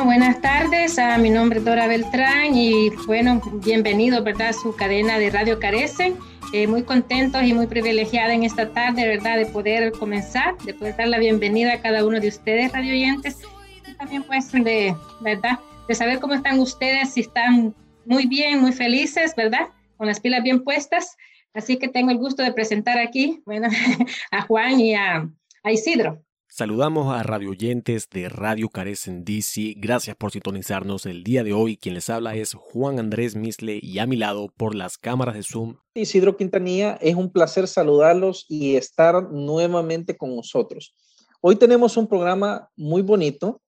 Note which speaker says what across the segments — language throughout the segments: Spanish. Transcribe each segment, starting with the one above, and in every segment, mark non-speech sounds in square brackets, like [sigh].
Speaker 1: Bueno, buenas tardes. A mi nombre es Dora Beltrán y bueno, bienvenido, ¿verdad? A su cadena de Radio Carecen. Eh, muy contentos y muy privilegiada en esta tarde, ¿verdad? De poder comenzar, de poder dar la bienvenida a cada uno de ustedes, radio oyentes, y también pues de, ¿verdad? De saber cómo están ustedes, si están muy bien, muy felices, ¿verdad? Con las pilas bien puestas. Así que tengo el gusto de presentar aquí, bueno, [laughs] a Juan y a, a Isidro.
Speaker 2: Saludamos a radio oyentes de Radio Carecen DC. Gracias por sintonizarnos el día de hoy. Quien les habla es Juan Andrés Misle y a mi lado por las cámaras de Zoom.
Speaker 3: Isidro Quintanilla, es un placer saludarlos y estar nuevamente con nosotros. Hoy tenemos un programa muy bonito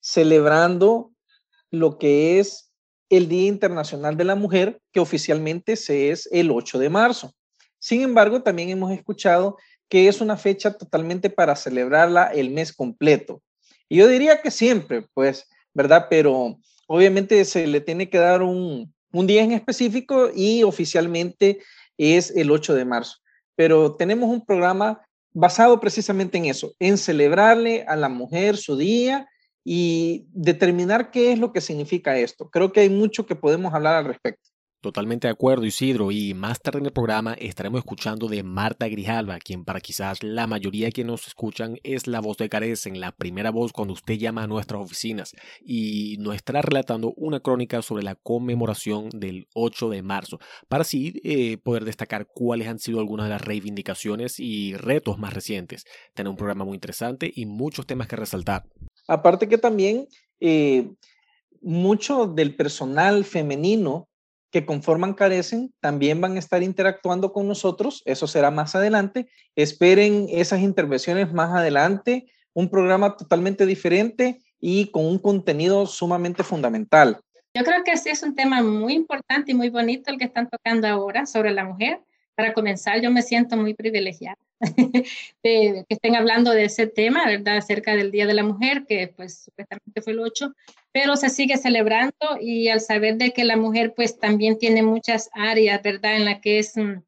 Speaker 3: celebrando lo que es el Día Internacional de la Mujer, que oficialmente se es el 8 de marzo. Sin embargo, también hemos escuchado que es una fecha totalmente para celebrarla el mes completo. Y yo diría que siempre, pues, ¿verdad? Pero obviamente se le tiene que dar un, un día en específico y oficialmente es el 8 de marzo. Pero tenemos un programa basado precisamente en eso, en celebrarle a la mujer su día y determinar qué es lo que significa esto. Creo que hay mucho que podemos hablar al respecto.
Speaker 2: Totalmente de acuerdo, Isidro. Y más tarde en el programa estaremos escuchando de Marta Grijalva, quien para quizás la mayoría que nos escuchan es la voz de Carecen, la primera voz cuando usted llama a nuestras oficinas. Y nos estará relatando una crónica sobre la conmemoración del 8 de marzo, para así eh, poder destacar cuáles han sido algunas de las reivindicaciones y retos más recientes. Tener un programa muy interesante y muchos temas que resaltar.
Speaker 3: Aparte que también eh, mucho del personal femenino que conforman Carecen también van a estar interactuando con nosotros. Eso será más adelante. Esperen esas intervenciones más adelante. Un programa totalmente diferente y con un contenido sumamente fundamental.
Speaker 1: Yo creo que sí es un tema muy importante y muy bonito el que están tocando ahora sobre la mujer. Para comenzar, yo me siento muy privilegiada [laughs] que estén hablando de ese tema, ¿verdad? Acerca del Día de la Mujer, que pues supuestamente fue el 8, pero se sigue celebrando y al saber de que la mujer pues también tiene muchas áreas, ¿verdad? En la que es mm,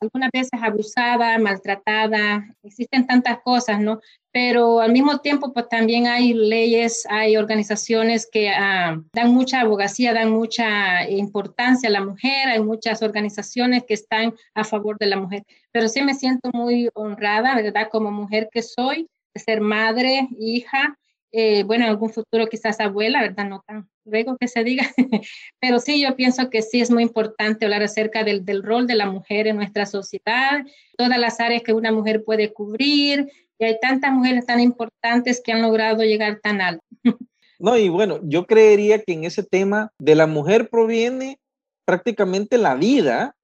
Speaker 1: algunas veces abusada, maltratada, existen tantas cosas, ¿no? Pero al mismo tiempo, pues también hay leyes, hay organizaciones que ah, dan mucha abogacía, dan mucha importancia a la mujer, hay muchas organizaciones que están a favor de la mujer. Pero sí me siento muy honrada, ¿verdad? Como mujer que soy, de ser madre, hija, eh, bueno, en algún futuro quizás abuela, ¿verdad? No tan luego que se diga, [laughs] pero sí, yo pienso que sí es muy importante hablar acerca del, del, rol de la mujer en nuestra sociedad, todas las áreas que una mujer puede cubrir, y hay tantas mujeres tan importantes que han logrado llegar tan alto. [laughs]
Speaker 3: No, y bueno, yo creería que en ese tema de la mujer proviene prácticamente la vida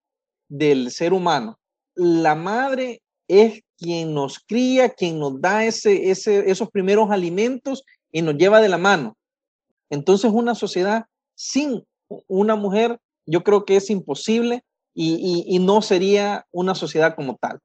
Speaker 3: del ser humano. La madre es quien nos cría, quien nos da ese, ese, esos primeros alimentos y nos lleva de la mano. Entonces, una sociedad sin una mujer, yo creo que es imposible y, y, no sería una sociedad como tal.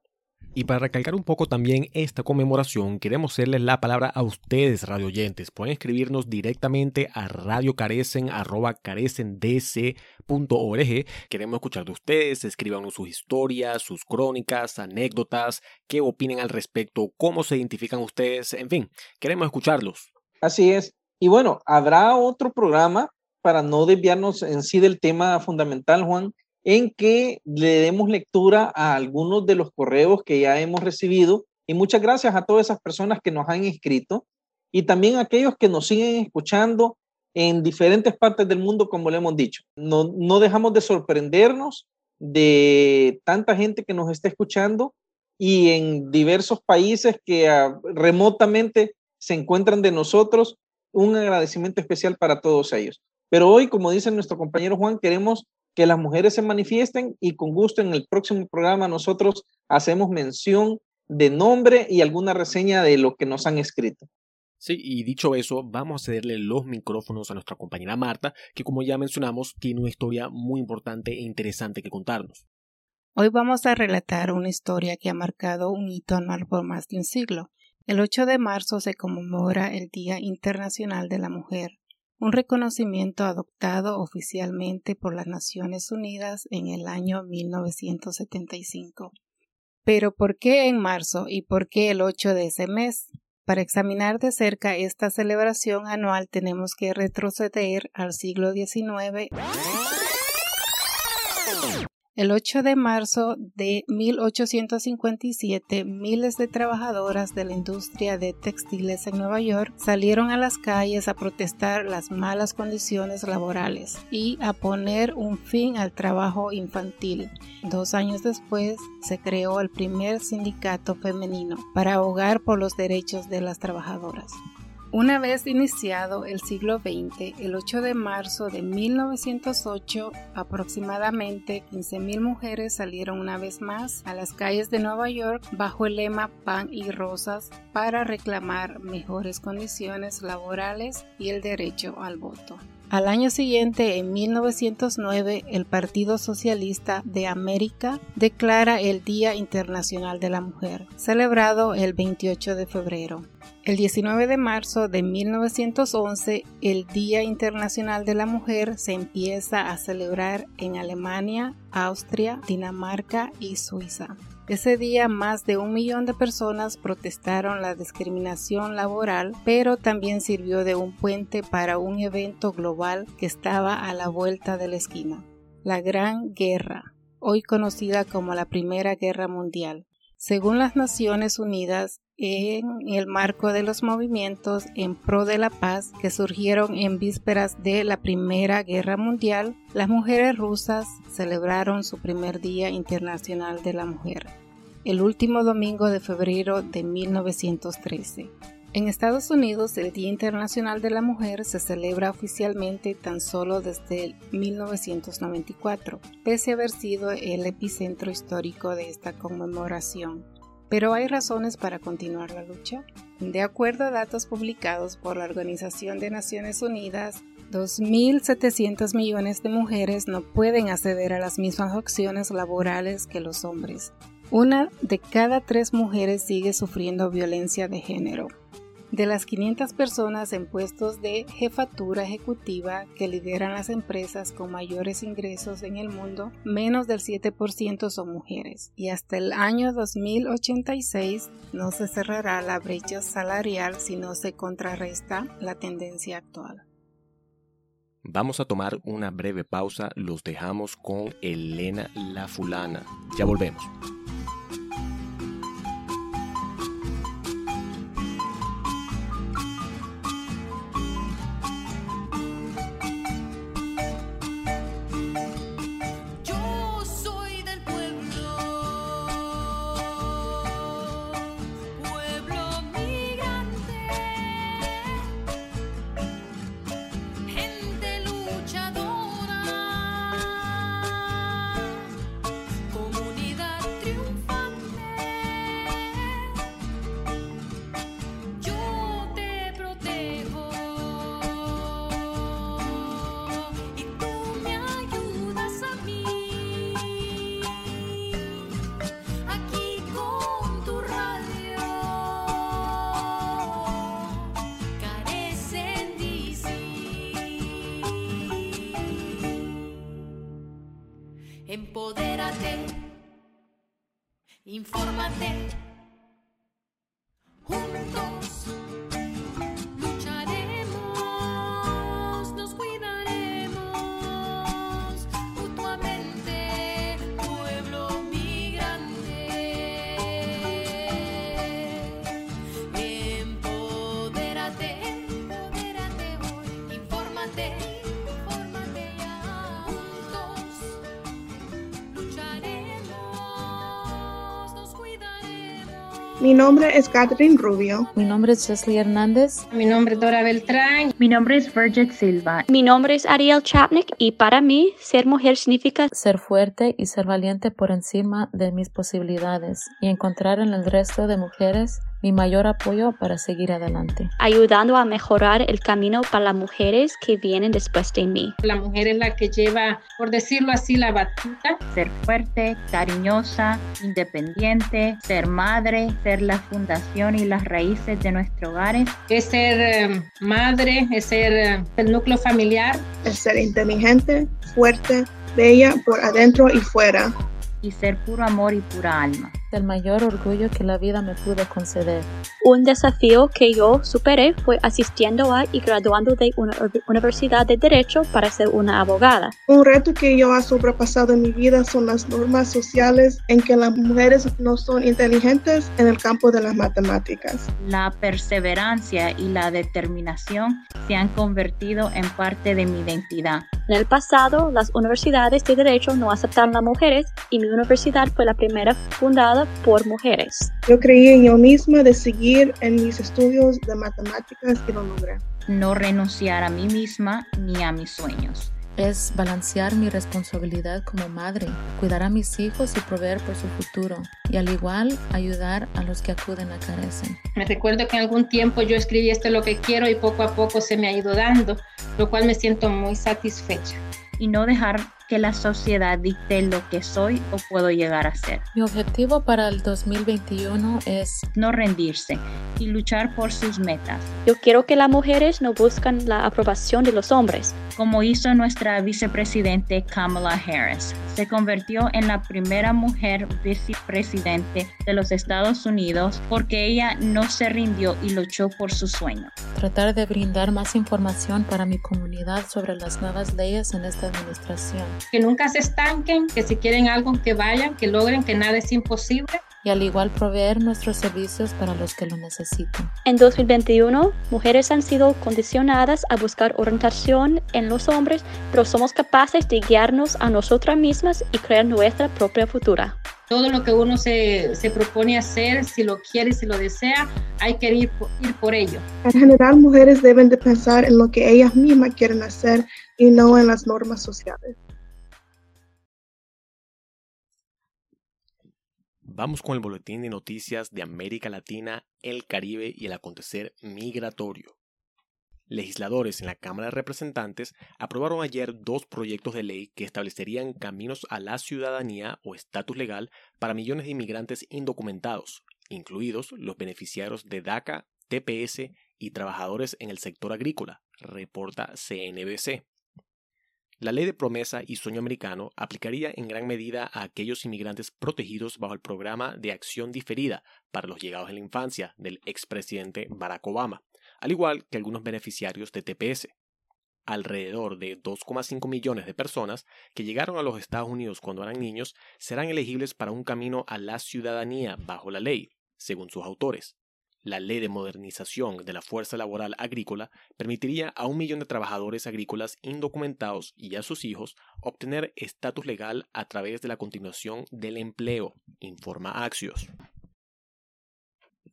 Speaker 2: Y para recalcar un poco también esta conmemoración, queremos hacerles la palabra a ustedes, radio oyentes. Pueden escribirnos directamente a radiocarecen.org. Queremos escuchar de ustedes, escriban sus historias, sus crónicas, anécdotas, qué opinen al respecto, cómo se identifican ustedes, en fin, queremos escucharlos.
Speaker 3: Así es. Y bueno, habrá otro programa para no desviarnos en sí del tema fundamental, Juan, en que le demos lectura a algunos de los correos que ya hemos recibido. Y muchas gracias a todas esas personas que nos han escrito y también a aquellos que nos siguen escuchando en diferentes partes del mundo, como le hemos dicho. No, no dejamos de sorprendernos de tanta gente que nos está escuchando y en diversos países que ah, remotamente se encuentran de nosotros. Un agradecimiento especial para todos ellos. Pero hoy, como dice nuestro compañero Juan, queremos que las mujeres se manifiesten y con gusto en el próximo programa nosotros hacemos mención de nombre y alguna reseña de lo que nos han escrito.
Speaker 2: Sí, y dicho eso, vamos a cederle los micrófonos a nuestra compañera Marta, que como ya mencionamos, tiene una historia muy importante e interesante que contarnos.
Speaker 4: Hoy vamos a relatar una historia que ha marcado un hito anual por más de un siglo. El 8 de marzo se conmemora el Día Internacional de la Mujer, un reconocimiento adoptado oficialmente por las Naciones Unidas en el año 1975. Pero ¿por qué en marzo y por qué el 8 de ese mes? Para examinar de cerca esta celebración anual tenemos que retroceder al siglo XIX el 8 de marzo de 1857, miles de trabajadoras de la industria de textiles en Nueva York salieron a las calles a protestar las malas condiciones laborales y a poner un fin al trabajo infantil. Dos años después se creó el primer sindicato femenino para abogar por los derechos de las trabajadoras. Una vez iniciado el siglo XX, el 8 de marzo de 1908, aproximadamente 15.000 mujeres salieron una vez más a las calles de Nueva York bajo el lema Pan y Rosas para reclamar mejores condiciones laborales y el derecho al voto. Al año siguiente, en 1909, el Partido Socialista de América declara el Día Internacional de la Mujer, celebrado el 28 de febrero. El 19 de marzo de 1911, el Día Internacional de la Mujer se empieza a celebrar en Alemania, Austria, Dinamarca y Suiza. Ese día más de un millón de personas protestaron la discriminación laboral, pero también sirvió de un puente para un evento global que estaba a la vuelta de la esquina, la Gran Guerra, hoy conocida como la Primera Guerra Mundial. Según las Naciones Unidas, en el marco de los movimientos en pro de la paz que surgieron en vísperas de la Primera Guerra Mundial, las mujeres rusas celebraron su primer Día Internacional de la Mujer, el último domingo de febrero de 1913. En Estados Unidos, el Día Internacional de la Mujer se celebra oficialmente tan solo desde 1994, pese a haber sido el epicentro histórico de esta conmemoración. Pero hay razones para continuar la lucha. De acuerdo a datos publicados por la Organización de Naciones Unidas, 2.700 millones de mujeres no pueden acceder a las mismas opciones laborales que los hombres. Una de cada tres mujeres sigue sufriendo violencia de género. De las 500 personas en puestos de jefatura ejecutiva que lideran las empresas con mayores ingresos en el mundo, menos del 7% son mujeres. Y hasta el año 2086 no se cerrará la brecha salarial si no se contrarresta la tendencia actual.
Speaker 5: Vamos a tomar una breve pausa, los dejamos con Elena La Fulana. Ya volvemos.
Speaker 6: Mi nombre es Catherine Rubio.
Speaker 7: Mi nombre es Chesley Hernández.
Speaker 1: Mi nombre es Dora Beltrán.
Speaker 8: Mi nombre es Virgit Silva.
Speaker 9: Mi nombre es Ariel Chapnick y para mí ser mujer significa
Speaker 7: ser fuerte y ser valiente por encima de mis posibilidades y encontrar en el resto de mujeres mi mayor apoyo para seguir adelante.
Speaker 9: Ayudando a mejorar el camino para las mujeres que vienen después de mí.
Speaker 1: La mujer es la que lleva, por decirlo así, la batuta.
Speaker 8: Ser fuerte, cariñosa, independiente, ser madre, ser la fundación y las raíces de nuestros hogares.
Speaker 1: Es ser eh, madre, es ser eh, el núcleo familiar.
Speaker 6: Es ser inteligente, fuerte, bella por adentro y fuera.
Speaker 8: Y ser puro amor y pura alma.
Speaker 7: Del mayor orgullo que la vida me pudo conceder.
Speaker 9: Un desafío que yo superé fue asistiendo a y graduando de una universidad de Derecho para ser una abogada.
Speaker 6: Un reto que yo he sobrepasado en mi vida son las normas sociales en que las mujeres no son inteligentes en el campo de las matemáticas.
Speaker 8: La perseverancia y la determinación se han convertido en parte de mi identidad.
Speaker 9: En el pasado, las universidades de Derecho no aceptaron a mujeres y mi universidad fue la primera fundada por mujeres.
Speaker 6: Yo creí en yo misma de seguir en mis estudios de matemáticas y lo logré.
Speaker 8: No renunciar a mí misma ni a mis sueños.
Speaker 7: Es balancear mi responsabilidad como madre, cuidar a mis hijos y proveer por su futuro, y al igual ayudar a los que acuden a carecen.
Speaker 1: Me recuerdo que en algún tiempo yo escribí esto es lo que quiero y poco a poco se me ha ido dando, lo cual me siento muy satisfecha.
Speaker 8: Y no dejar que la sociedad dicte lo que soy o puedo llegar a ser.
Speaker 7: Mi objetivo para el 2021 es
Speaker 8: no rendirse y luchar por sus metas.
Speaker 9: Yo quiero que las mujeres no buscan la aprobación de los hombres.
Speaker 8: Como hizo nuestra vicepresidente Kamala Harris. Se convirtió en la primera mujer vicepresidente de los Estados Unidos porque ella no se rindió y luchó por su sueño.
Speaker 7: Tratar de brindar más información para mi comunidad sobre las nuevas leyes en esta administración
Speaker 1: que nunca se estanquen, que si quieren algo que vayan, que logren, que nada es imposible.
Speaker 7: Y al igual proveer nuestros servicios para los que lo necesitan.
Speaker 9: En 2021, mujeres han sido condicionadas a buscar orientación en los hombres, pero somos capaces de guiarnos a nosotras mismas y crear nuestra propia futura.
Speaker 1: Todo lo que uno se, se propone hacer, si lo quiere, si lo desea, hay que ir, ir por ello.
Speaker 6: En general, mujeres deben de pensar en lo que ellas mismas quieren hacer y no en las normas sociales.
Speaker 2: Vamos con el boletín de noticias de América Latina, el Caribe y el acontecer migratorio. Legisladores en la Cámara de Representantes aprobaron ayer dos proyectos de ley que establecerían caminos a la ciudadanía o estatus legal para millones de inmigrantes indocumentados, incluidos los beneficiarios de DACA, TPS y trabajadores en el sector agrícola, reporta CNBC. La ley de promesa y sueño americano aplicaría en gran medida a aquellos inmigrantes protegidos bajo el programa de acción diferida para los llegados en la infancia del expresidente Barack Obama, al igual que algunos beneficiarios de TPS. Alrededor de 2,5 millones de personas que llegaron a los Estados Unidos cuando eran niños serán elegibles para un camino a la ciudadanía bajo la ley, según sus autores. La ley de modernización de la fuerza laboral agrícola permitiría a un millón de trabajadores agrícolas indocumentados y a sus hijos obtener estatus legal a través de la continuación del empleo, informa Axios.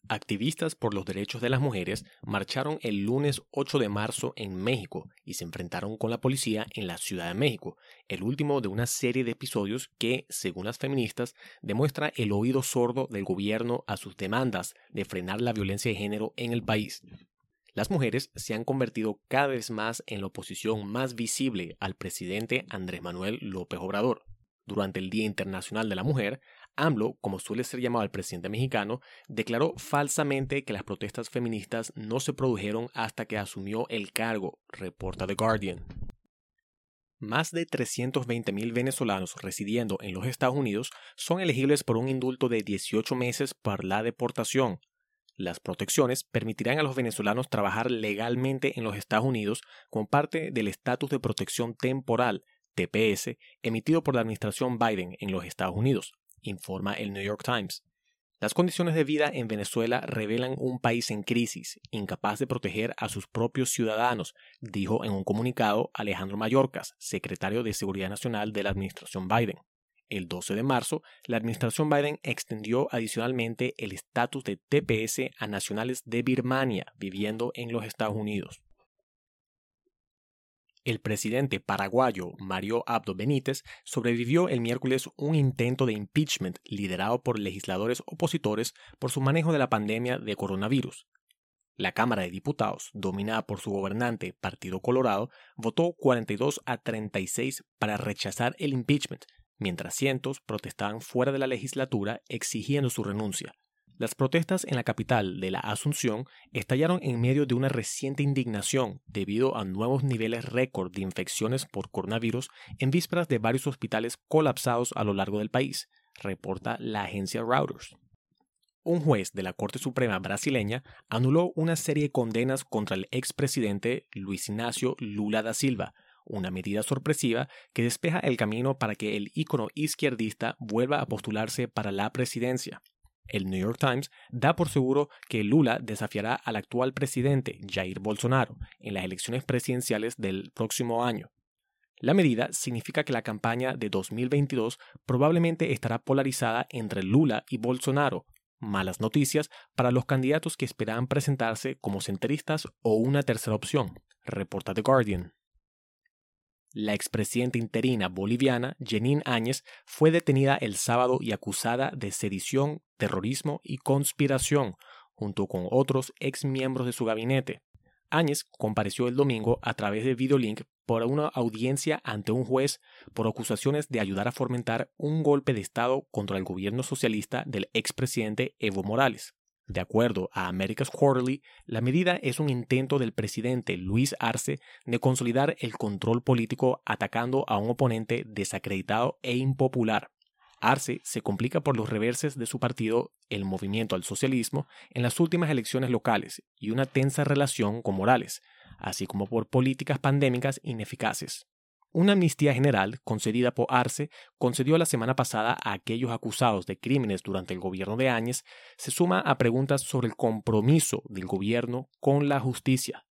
Speaker 2: Activistas por los derechos de las mujeres marcharon el lunes 8 de marzo en México y se enfrentaron con la policía en la Ciudad de México, el último de una serie de episodios que, según las feministas, demuestra el oído sordo del gobierno a sus demandas de frenar la violencia de género en el país. Las mujeres se han convertido cada vez más en la oposición más visible al presidente Andrés Manuel López Obrador. Durante el Día Internacional de la Mujer, AMLO, como suele ser llamado el presidente mexicano, declaró falsamente que las protestas feministas no se produjeron hasta que asumió el cargo, reporta The Guardian. Más de 320.000 venezolanos residiendo en los Estados Unidos son elegibles por un indulto de 18 meses por la deportación. Las protecciones permitirán a los venezolanos trabajar legalmente en los Estados Unidos como parte del estatus de protección temporal, TPS, emitido por la administración Biden en los Estados Unidos informa el New York Times. Las condiciones de vida en Venezuela revelan un país en crisis, incapaz de proteger a sus propios ciudadanos, dijo en un comunicado Alejandro Mayorkas, secretario de Seguridad Nacional de la administración Biden. El 12 de marzo, la administración Biden extendió adicionalmente el estatus de TPS a nacionales de Birmania viviendo en los Estados Unidos. El presidente paraguayo Mario Abdo Benítez sobrevivió el miércoles un intento de impeachment liderado por legisladores opositores por su manejo de la pandemia de coronavirus. La Cámara de Diputados, dominada por su gobernante Partido Colorado, votó 42 a 36 para rechazar el impeachment, mientras cientos protestaban fuera de la legislatura exigiendo su renuncia. Las protestas en la capital de la Asunción estallaron en medio de una reciente indignación debido a nuevos niveles récord de infecciones por coronavirus en vísperas de varios hospitales colapsados a lo largo del país, reporta la agencia Reuters. Un juez de la Corte Suprema brasileña anuló una serie de condenas contra el expresidente Luis Ignacio Lula da Silva, una medida sorpresiva que despeja el camino para que el ícono izquierdista vuelva a postularse para la presidencia. El New York Times da por seguro que Lula desafiará al actual presidente Jair Bolsonaro en las elecciones presidenciales del próximo año. La medida significa que la campaña de 2022 probablemente estará polarizada entre Lula y Bolsonaro, malas noticias para los candidatos que esperaban presentarse como centristas o una tercera opción, reporta The Guardian. La expresidenta interina boliviana, Jenin Áñez, fue detenida el sábado y acusada de sedición, terrorismo y conspiración, junto con otros ex miembros de su gabinete. Áñez compareció el domingo a través de videolink por una audiencia ante un juez por acusaciones de ayudar a fomentar un golpe de Estado contra el gobierno socialista del expresidente Evo Morales. De acuerdo a America's Quarterly, la medida es un intento del presidente Luis Arce de consolidar el control político atacando a un oponente desacreditado e impopular. Arce se complica por los reverses de su partido, el Movimiento al Socialismo, en las últimas elecciones locales y una tensa relación con Morales, así como por políticas pandémicas ineficaces. Una amnistía general concedida por Arce concedió la semana pasada a aquellos acusados de crímenes durante el gobierno de Áñez se suma a preguntas sobre el compromiso del gobierno con la justicia.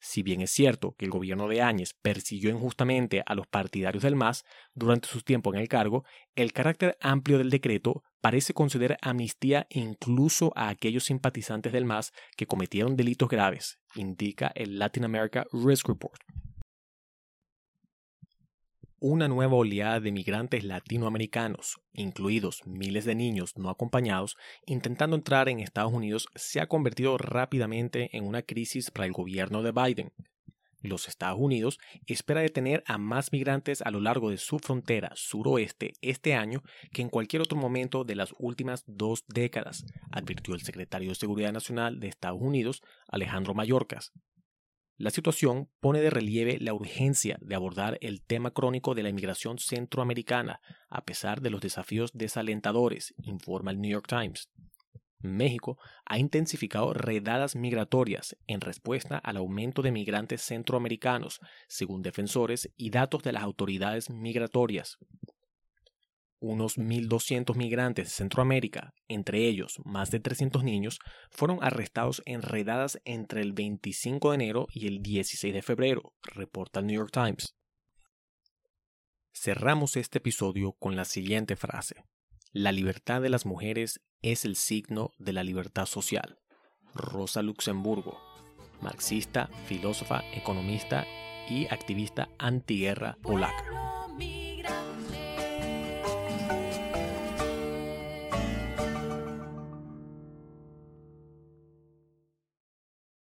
Speaker 2: Si bien es cierto que el gobierno de Áñez persiguió injustamente a los partidarios del MAS durante su tiempo en el cargo, el carácter amplio del decreto parece conceder amnistía incluso a aquellos simpatizantes del MAS que cometieron delitos graves, indica el Latin America Risk Report una nueva oleada de migrantes latinoamericanos, incluidos miles de niños no acompañados, intentando entrar en Estados Unidos, se ha convertido rápidamente en una crisis para el gobierno de Biden. Los Estados Unidos espera detener a más migrantes a lo largo de su frontera suroeste este año que en cualquier otro momento de las últimas dos décadas, advirtió el secretario de Seguridad Nacional de Estados Unidos, Alejandro Mayorkas. La situación pone de relieve la urgencia de abordar el tema crónico de la inmigración centroamericana, a pesar de los desafíos desalentadores, informa el New York Times. México ha intensificado redadas migratorias en respuesta al aumento de migrantes centroamericanos, según defensores y datos de las autoridades migratorias unos 1.200 migrantes de Centroamérica, entre ellos más de 300 niños, fueron arrestados en redadas entre el 25 de enero y el 16 de febrero, reporta el New York Times. Cerramos este episodio con la siguiente frase. La libertad de las mujeres es el signo de la libertad social. Rosa Luxemburgo, marxista, filósofa, economista y activista antiguerra polaca.